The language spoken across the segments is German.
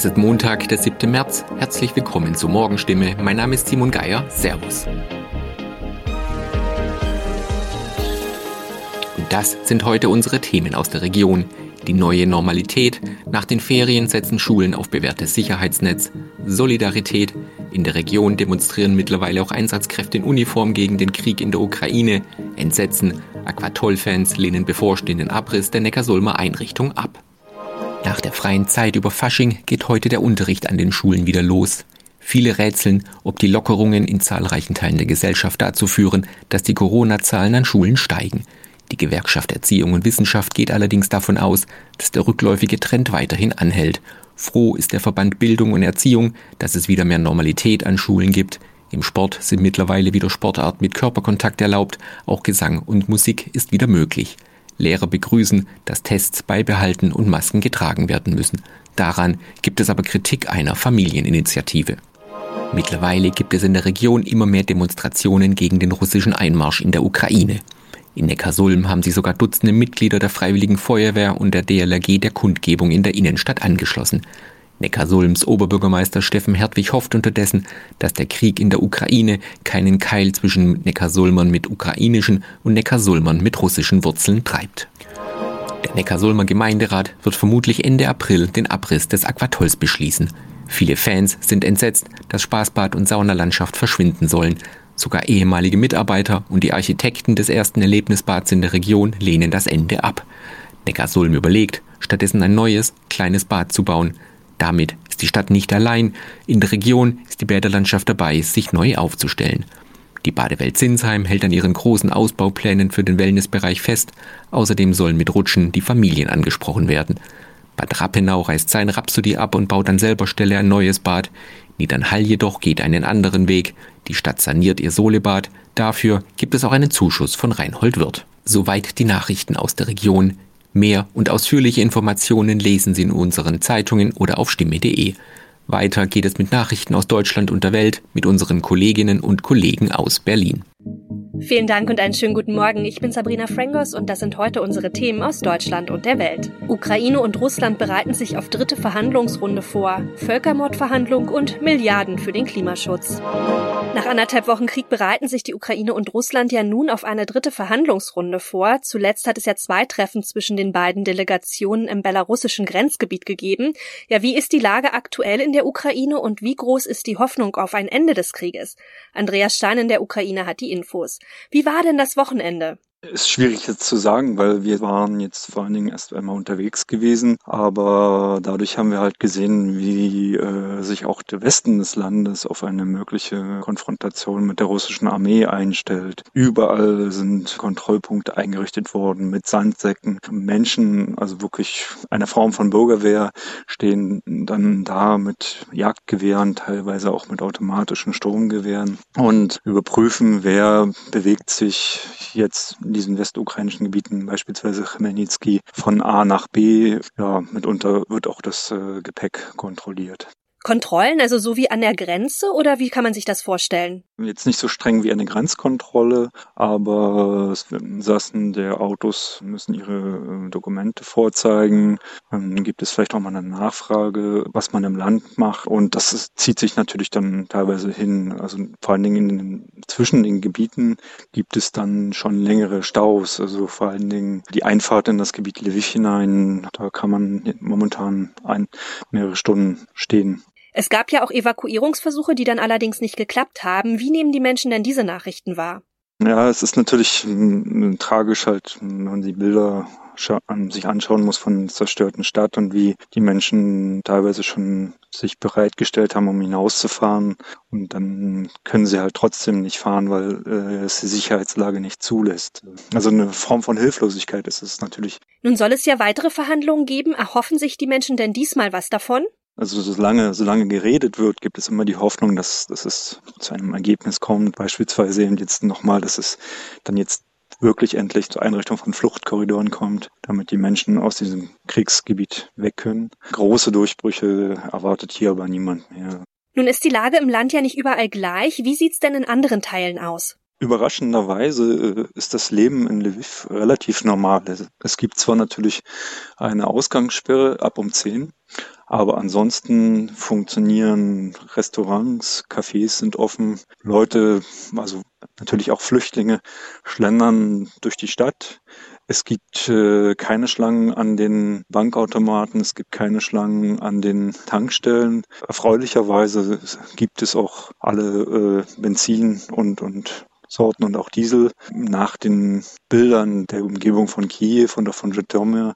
Es ist Montag, der 7. März. Herzlich willkommen zur Morgenstimme. Mein Name ist Simon Geier. Servus. Und das sind heute unsere Themen aus der Region. Die neue Normalität. Nach den Ferien setzen Schulen auf bewährtes Sicherheitsnetz. Solidarität. In der Region demonstrieren mittlerweile auch Einsatzkräfte in Uniform gegen den Krieg in der Ukraine. Entsetzen. Aquatoll-Fans lehnen bevorstehenden Abriss der Neckarsulmer Einrichtung ab. Nach der freien Zeit über Fasching geht heute der Unterricht an den Schulen wieder los. Viele rätseln, ob die Lockerungen in zahlreichen Teilen der Gesellschaft dazu führen, dass die Corona-Zahlen an Schulen steigen. Die Gewerkschaft Erziehung und Wissenschaft geht allerdings davon aus, dass der rückläufige Trend weiterhin anhält. Froh ist der Verband Bildung und Erziehung, dass es wieder mehr Normalität an Schulen gibt. Im Sport sind mittlerweile wieder Sportarten mit Körperkontakt erlaubt, auch Gesang und Musik ist wieder möglich. Lehrer begrüßen, dass Tests beibehalten und Masken getragen werden müssen. Daran gibt es aber Kritik einer Familieninitiative. Mittlerweile gibt es in der Region immer mehr Demonstrationen gegen den russischen Einmarsch in der Ukraine. In Neckarsulm haben sich sogar Dutzende Mitglieder der Freiwilligen Feuerwehr und der DLRG der Kundgebung in der Innenstadt angeschlossen. Neckarsulms Oberbürgermeister Steffen Hertwig hofft unterdessen, dass der Krieg in der Ukraine keinen Keil zwischen Neckarsulmern mit ukrainischen und Neckarsulmern mit russischen Wurzeln treibt. Der Neckarsulmer Gemeinderat wird vermutlich Ende April den Abriss des Aquatolls beschließen. Viele Fans sind entsetzt, dass Spaßbad und Saunalandschaft verschwinden sollen. Sogar ehemalige Mitarbeiter und die Architekten des ersten Erlebnisbads in der Region lehnen das Ende ab. Neckarsulm überlegt, stattdessen ein neues, kleines Bad zu bauen. Damit ist die Stadt nicht allein. In der Region ist die Bäderlandschaft dabei, sich neu aufzustellen. Die Badewelt Sinsheim hält an ihren großen Ausbauplänen für den Wellnessbereich fest. Außerdem sollen mit Rutschen die Familien angesprochen werden. Bad Rappenau reißt sein Rhapsody ab und baut an selber Stelle ein neues Bad. Niedernhall jedoch geht einen anderen Weg. Die Stadt saniert ihr Solebad. Dafür gibt es auch einen Zuschuss von Reinhold Wirth. Soweit die Nachrichten aus der Region. Mehr und ausführliche Informationen lesen Sie in unseren Zeitungen oder auf stimme.de. Weiter geht es mit Nachrichten aus Deutschland und der Welt mit unseren Kolleginnen und Kollegen aus Berlin. Vielen Dank und einen schönen guten Morgen. Ich bin Sabrina Frangos und das sind heute unsere Themen aus Deutschland und der Welt. Ukraine und Russland bereiten sich auf dritte Verhandlungsrunde vor. Völkermordverhandlung und Milliarden für den Klimaschutz. Nach anderthalb Wochen Krieg bereiten sich die Ukraine und Russland ja nun auf eine dritte Verhandlungsrunde vor. Zuletzt hat es ja zwei Treffen zwischen den beiden Delegationen im belarussischen Grenzgebiet gegeben. Ja, wie ist die Lage aktuell in der Ukraine und wie groß ist die Hoffnung auf ein Ende des Krieges? Andreas Stein in der Ukraine hat die Infos. Wie war denn das Wochenende? Ist schwierig jetzt zu sagen, weil wir waren jetzt vor allen Dingen erst einmal unterwegs gewesen, aber dadurch haben wir halt gesehen, wie äh, sich auch der Westen des Landes auf eine mögliche Konfrontation mit der russischen Armee einstellt. Überall sind Kontrollpunkte eingerichtet worden mit Sandsäcken. Menschen, also wirklich eine Form von Bürgerwehr, stehen dann da mit Jagdgewehren, teilweise auch mit automatischen Sturmgewehren und überprüfen, wer bewegt sich jetzt in diesen westukrainischen Gebieten, beispielsweise Chmelnytsky, von A nach B. Ja, mitunter wird auch das äh, Gepäck kontrolliert. Kontrollen, also so wie an der Grenze oder wie kann man sich das vorstellen? Jetzt nicht so streng wie eine Grenzkontrolle, aber Sassen der Autos müssen ihre äh, Dokumente vorzeigen. Dann gibt es vielleicht auch mal eine Nachfrage, was man im Land macht. Und das ist, zieht sich natürlich dann teilweise hin. Also vor allen Dingen in den, zwischen den Gebieten gibt es dann schon längere Staus. Also vor allen Dingen die Einfahrt in das Gebiet Lviv hinein, da kann man momentan ein, mehrere Stunden stehen. Es gab ja auch Evakuierungsversuche, die dann allerdings nicht geklappt haben. Wie nehmen die Menschen denn diese Nachrichten wahr? Ja, es ist natürlich äh, tragisch halt, wenn man die Bilder sich anschauen muss von zerstörten Stadt und wie die Menschen teilweise schon sich bereitgestellt haben, um hinauszufahren. Und dann können sie halt trotzdem nicht fahren, weil äh, es die Sicherheitslage nicht zulässt. Also eine Form von Hilflosigkeit ist es natürlich. Nun soll es ja weitere Verhandlungen geben. Erhoffen sich die Menschen denn diesmal was davon? Also solange, solange geredet wird, gibt es immer die Hoffnung, dass, dass es zu einem Ergebnis kommt. Beispielsweise eben jetzt nochmal, dass es dann jetzt wirklich endlich zur Einrichtung von Fluchtkorridoren kommt, damit die Menschen aus diesem Kriegsgebiet weg können. Große Durchbrüche erwartet hier aber niemand mehr. Nun ist die Lage im Land ja nicht überall gleich. Wie sieht's denn in anderen Teilen aus? Überraschenderweise äh, ist das Leben in Lviv relativ normal. Es gibt zwar natürlich eine Ausgangssperre ab um 10, Aber ansonsten funktionieren Restaurants, Cafés sind offen, Leute, also natürlich auch Flüchtlinge, schlendern durch die Stadt. Es gibt äh, keine Schlangen an den Bankautomaten, es gibt keine Schlangen an den Tankstellen. Erfreulicherweise gibt es auch alle äh, Benzin und, und Sorten und auch Diesel. Nach den Bildern der Umgebung von Kiew und auch von Zhytomyr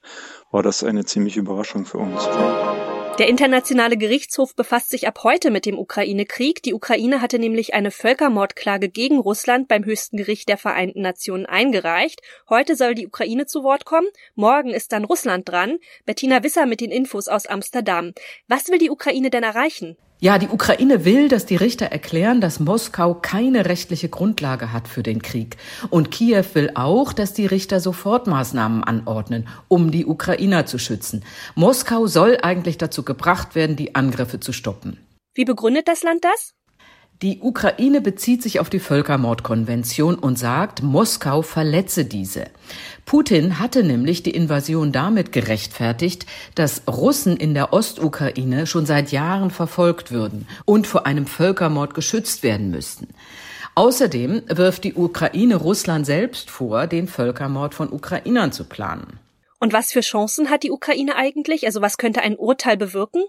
war das eine ziemliche Überraschung für uns. Der Internationale Gerichtshof befasst sich ab heute mit dem Ukraine-Krieg. Die Ukraine hatte nämlich eine Völkermordklage gegen Russland beim höchsten Gericht der Vereinten Nationen eingereicht. Heute soll die Ukraine zu Wort kommen. Morgen ist dann Russland dran. Bettina Wisser mit den Infos aus Amsterdam. Was will die Ukraine denn erreichen? Ja, die Ukraine will, dass die Richter erklären, dass Moskau keine rechtliche Grundlage hat für den Krieg. Und Kiew will auch, dass die Richter Sofortmaßnahmen anordnen, um die Ukrainer zu schützen. Moskau soll eigentlich dazu gebracht werden, die Angriffe zu stoppen. Wie begründet das Land das? Die Ukraine bezieht sich auf die Völkermordkonvention und sagt, Moskau verletze diese. Putin hatte nämlich die Invasion damit gerechtfertigt, dass Russen in der Ostukraine schon seit Jahren verfolgt würden und vor einem Völkermord geschützt werden müssten. Außerdem wirft die Ukraine Russland selbst vor, den Völkermord von Ukrainern zu planen. Und was für Chancen hat die Ukraine eigentlich? Also was könnte ein Urteil bewirken?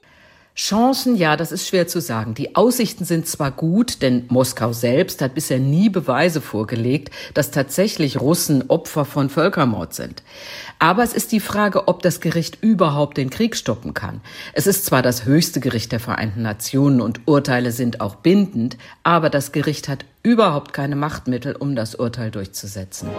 Chancen, ja, das ist schwer zu sagen. Die Aussichten sind zwar gut, denn Moskau selbst hat bisher nie Beweise vorgelegt, dass tatsächlich Russen Opfer von Völkermord sind. Aber es ist die Frage, ob das Gericht überhaupt den Krieg stoppen kann. Es ist zwar das höchste Gericht der Vereinten Nationen und Urteile sind auch bindend, aber das Gericht hat überhaupt keine Machtmittel, um das Urteil durchzusetzen.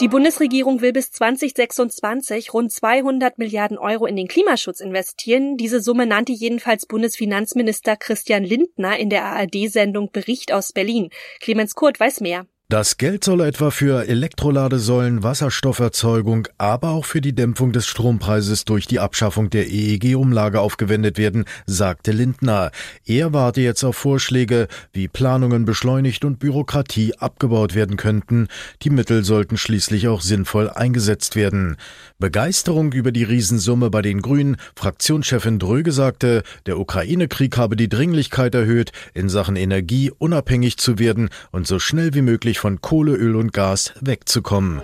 Die Bundesregierung will bis 2026 rund 200 Milliarden Euro in den Klimaschutz investieren. Diese Summe nannte jedenfalls Bundesfinanzminister Christian Lindner in der ARD-Sendung Bericht aus Berlin. Clemens Kurt weiß mehr. Das Geld soll etwa für Elektroladesäulen, Wasserstofferzeugung, aber auch für die Dämpfung des Strompreises durch die Abschaffung der EEG-Umlage aufgewendet werden, sagte Lindner. Er warte jetzt auf Vorschläge, wie Planungen beschleunigt und Bürokratie abgebaut werden könnten. Die Mittel sollten schließlich auch sinnvoll eingesetzt werden. Begeisterung über die Riesensumme bei den Grünen. Fraktionschefin Dröge sagte, der Ukraine-Krieg habe die Dringlichkeit erhöht, in Sachen Energie unabhängig zu werden und so schnell wie möglich von Kohle, Öl und Gas wegzukommen.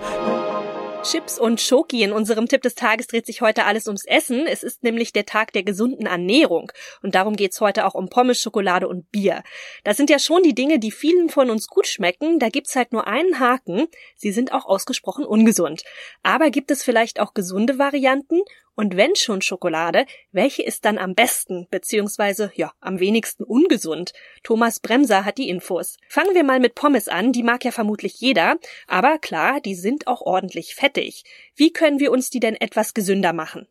Chips und Schoki. In unserem Tipp des Tages dreht sich heute alles ums Essen. Es ist nämlich der Tag der gesunden Ernährung. Und darum geht's heute auch um Pommes, Schokolade und Bier. Das sind ja schon die Dinge, die vielen von uns gut schmecken. Da gibt's halt nur einen Haken. Sie sind auch ausgesprochen ungesund. Aber gibt es vielleicht auch gesunde Varianten? Und wenn schon Schokolade, welche ist dann am besten, beziehungsweise, ja, am wenigsten ungesund? Thomas Bremser hat die Infos. Fangen wir mal mit Pommes an, die mag ja vermutlich jeder, aber klar, die sind auch ordentlich fettig. Wie können wir uns die denn etwas gesünder machen?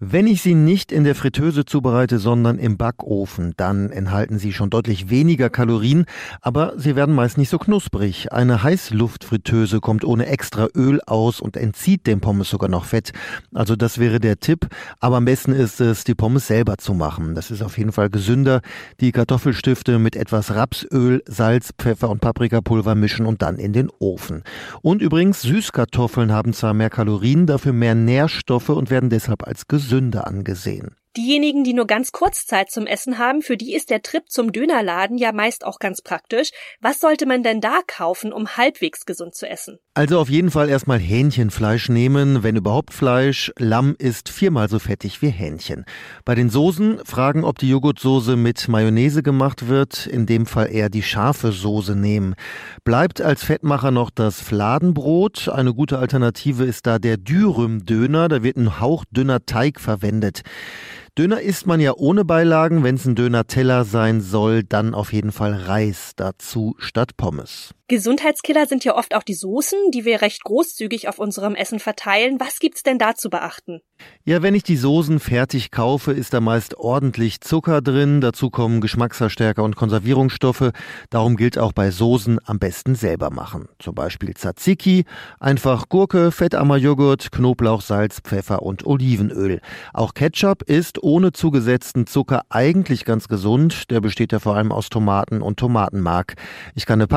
Wenn ich sie nicht in der Fritteuse zubereite, sondern im Backofen, dann enthalten sie schon deutlich weniger Kalorien, aber sie werden meist nicht so knusprig. Eine Heißluftfritteuse kommt ohne extra Öl aus und entzieht dem Pommes sogar noch Fett. Also das wäre der Tipp. Aber am besten ist es, die Pommes selber zu machen. Das ist auf jeden Fall gesünder. Die Kartoffelstifte mit etwas Rapsöl, Salz, Pfeffer und Paprikapulver mischen und dann in den Ofen. Und übrigens, Süßkartoffeln haben zwar mehr Kalorien, dafür mehr Nährstoffe und werden deshalb als gesünder angesehen. Diejenigen, die nur ganz kurz Zeit zum Essen haben, für die ist der Trip zum Dönerladen ja meist auch ganz praktisch. Was sollte man denn da kaufen, um halbwegs gesund zu essen? Also auf jeden Fall erstmal Hähnchenfleisch nehmen, wenn überhaupt Fleisch. Lamm ist viermal so fettig wie Hähnchen. Bei den Soßen fragen, ob die Joghurtsoße mit Mayonnaise gemacht wird, in dem Fall eher die scharfe Soße nehmen. Bleibt als Fettmacher noch das Fladenbrot. Eine gute Alternative ist da der Dürüm-Döner, da wird ein hauchdünner Teig verwendet. Döner isst man ja ohne Beilagen. Wenn es ein Döner-Teller sein soll, dann auf jeden Fall Reis dazu statt Pommes. Gesundheitskiller sind ja oft auch die Soßen, die wir recht großzügig auf unserem Essen verteilen. Was gibt's denn da zu beachten? Ja, wenn ich die Soßen fertig kaufe, ist da meist ordentlich Zucker drin. Dazu kommen Geschmacksverstärker und Konservierungsstoffe. Darum gilt auch bei Soßen am besten selber machen. Zum Beispiel Tzatziki, einfach Gurke, fettarmer Joghurt, Knoblauch, Salz, Pfeffer und Olivenöl. Auch Ketchup ist ohne zugesetzten Zucker eigentlich ganz gesund. Der besteht ja vor allem aus Tomaten und Tomatenmark. Ich kann eine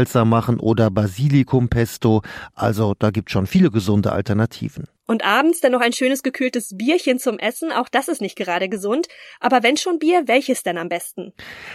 Paprikasalsa machen oder Basilikumpesto. Also da gibt schon viele gesunde Alternativen. Und abends dann noch ein schönes gekühltes Bierchen zum Essen, auch das ist nicht gerade gesund. Aber wenn schon Bier, welches denn am besten?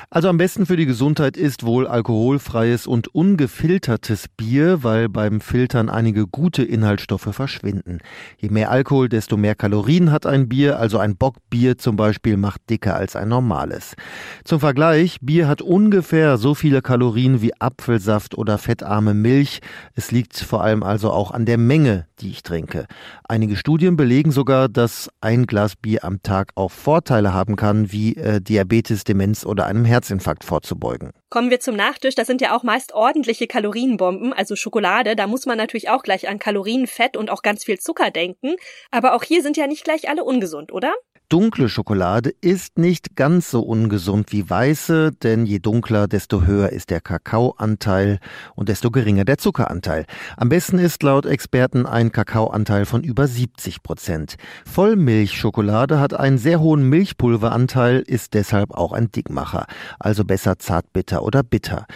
Also am besten für die Gesundheit ist wohl alkoholfreies und ungefiltertes Bier, weil beim Filtern einige gute Inhaltsstoffe verschwinden. Je mehr Alkohol, desto mehr Kalorien hat ein Bier, also ein Bockbier zum Beispiel macht dicker als ein normales. Zum Vergleich, Bier hat ungefähr so viele Kalorien wie Apfelsaft oder fettarme Milch. Es liegt vor allem also auch an der Menge, die ich trinke. Einige Studien belegen sogar, dass ein Glas Bier am Tag auch Vorteile haben kann, wie äh, Diabetes, Demenz oder einem Herzinfarkt vorzubeugen. Kommen wir zum Nachtisch. Das sind ja auch meist ordentliche Kalorienbomben, also Schokolade. Da muss man natürlich auch gleich an Kalorien, Fett und auch ganz viel Zucker denken. Aber auch hier sind ja nicht gleich alle ungesund, oder? Dunkle Schokolade ist nicht ganz so ungesund wie weiße, denn je dunkler, desto höher ist der Kakaoanteil und desto geringer der Zuckeranteil. Am besten ist laut Experten ein Kakaoanteil von über 70 Prozent. Vollmilchschokolade hat einen sehr hohen Milchpulveranteil, ist deshalb auch ein Dickmacher, also besser zartbitter oder bitter.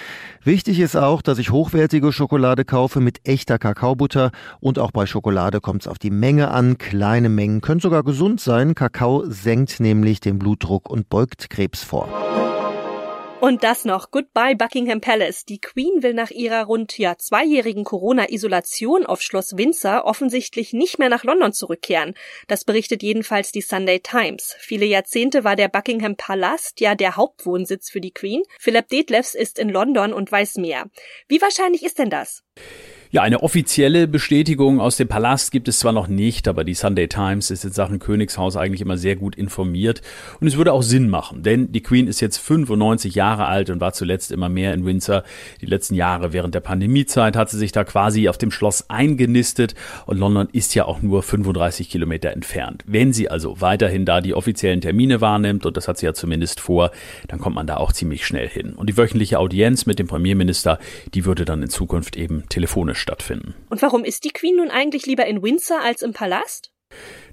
Wichtig ist auch, dass ich hochwertige Schokolade kaufe mit echter Kakaobutter und auch bei Schokolade kommt es auf die Menge an. Kleine Mengen können sogar gesund sein. Kakao senkt nämlich den Blutdruck und beugt Krebs vor. Und das noch. Goodbye Buckingham Palace. Die Queen will nach ihrer rund ja zweijährigen Corona-Isolation auf Schloss Windsor offensichtlich nicht mehr nach London zurückkehren. Das berichtet jedenfalls die Sunday Times. Viele Jahrzehnte war der Buckingham Palast ja der Hauptwohnsitz für die Queen. Philip Detlefs ist in London und weiß mehr. Wie wahrscheinlich ist denn das? Ja, eine offizielle Bestätigung aus dem Palast gibt es zwar noch nicht, aber die Sunday Times ist in Sachen Königshaus eigentlich immer sehr gut informiert und es würde auch Sinn machen, denn die Queen ist jetzt 95 Jahre alt und war zuletzt immer mehr in Windsor. Die letzten Jahre während der Pandemiezeit hat sie sich da quasi auf dem Schloss eingenistet und London ist ja auch nur 35 Kilometer entfernt. Wenn sie also weiterhin da die offiziellen Termine wahrnimmt und das hat sie ja zumindest vor, dann kommt man da auch ziemlich schnell hin. Und die wöchentliche Audienz mit dem Premierminister, die würde dann in Zukunft eben telefonisch stattfinden. Und warum ist die Queen nun eigentlich lieber in Windsor als im Palast?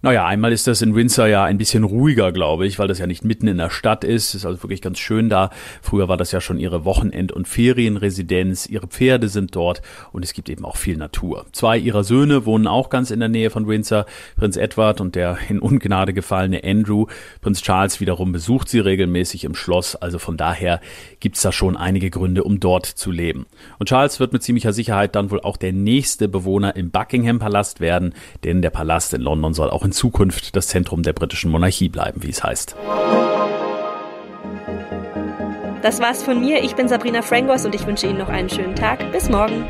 Naja, einmal ist das in Windsor ja ein bisschen ruhiger, glaube ich, weil das ja nicht mitten in der Stadt ist. Ist also wirklich ganz schön da. Früher war das ja schon ihre Wochenend- und Ferienresidenz. Ihre Pferde sind dort und es gibt eben auch viel Natur. Zwei ihrer Söhne wohnen auch ganz in der Nähe von Windsor. Prinz Edward und der in Ungnade gefallene Andrew. Prinz Charles wiederum besucht sie regelmäßig im Schloss. Also von daher gibt's da schon einige Gründe, um dort zu leben. Und Charles wird mit ziemlicher Sicherheit dann wohl auch der nächste Bewohner im Buckingham Palast werden, denn der Palast in London soll auch in Zukunft das Zentrum der britischen Monarchie bleiben, wie es heißt. Das war's von mir. Ich bin Sabrina Frangos und ich wünsche Ihnen noch einen schönen Tag. Bis morgen.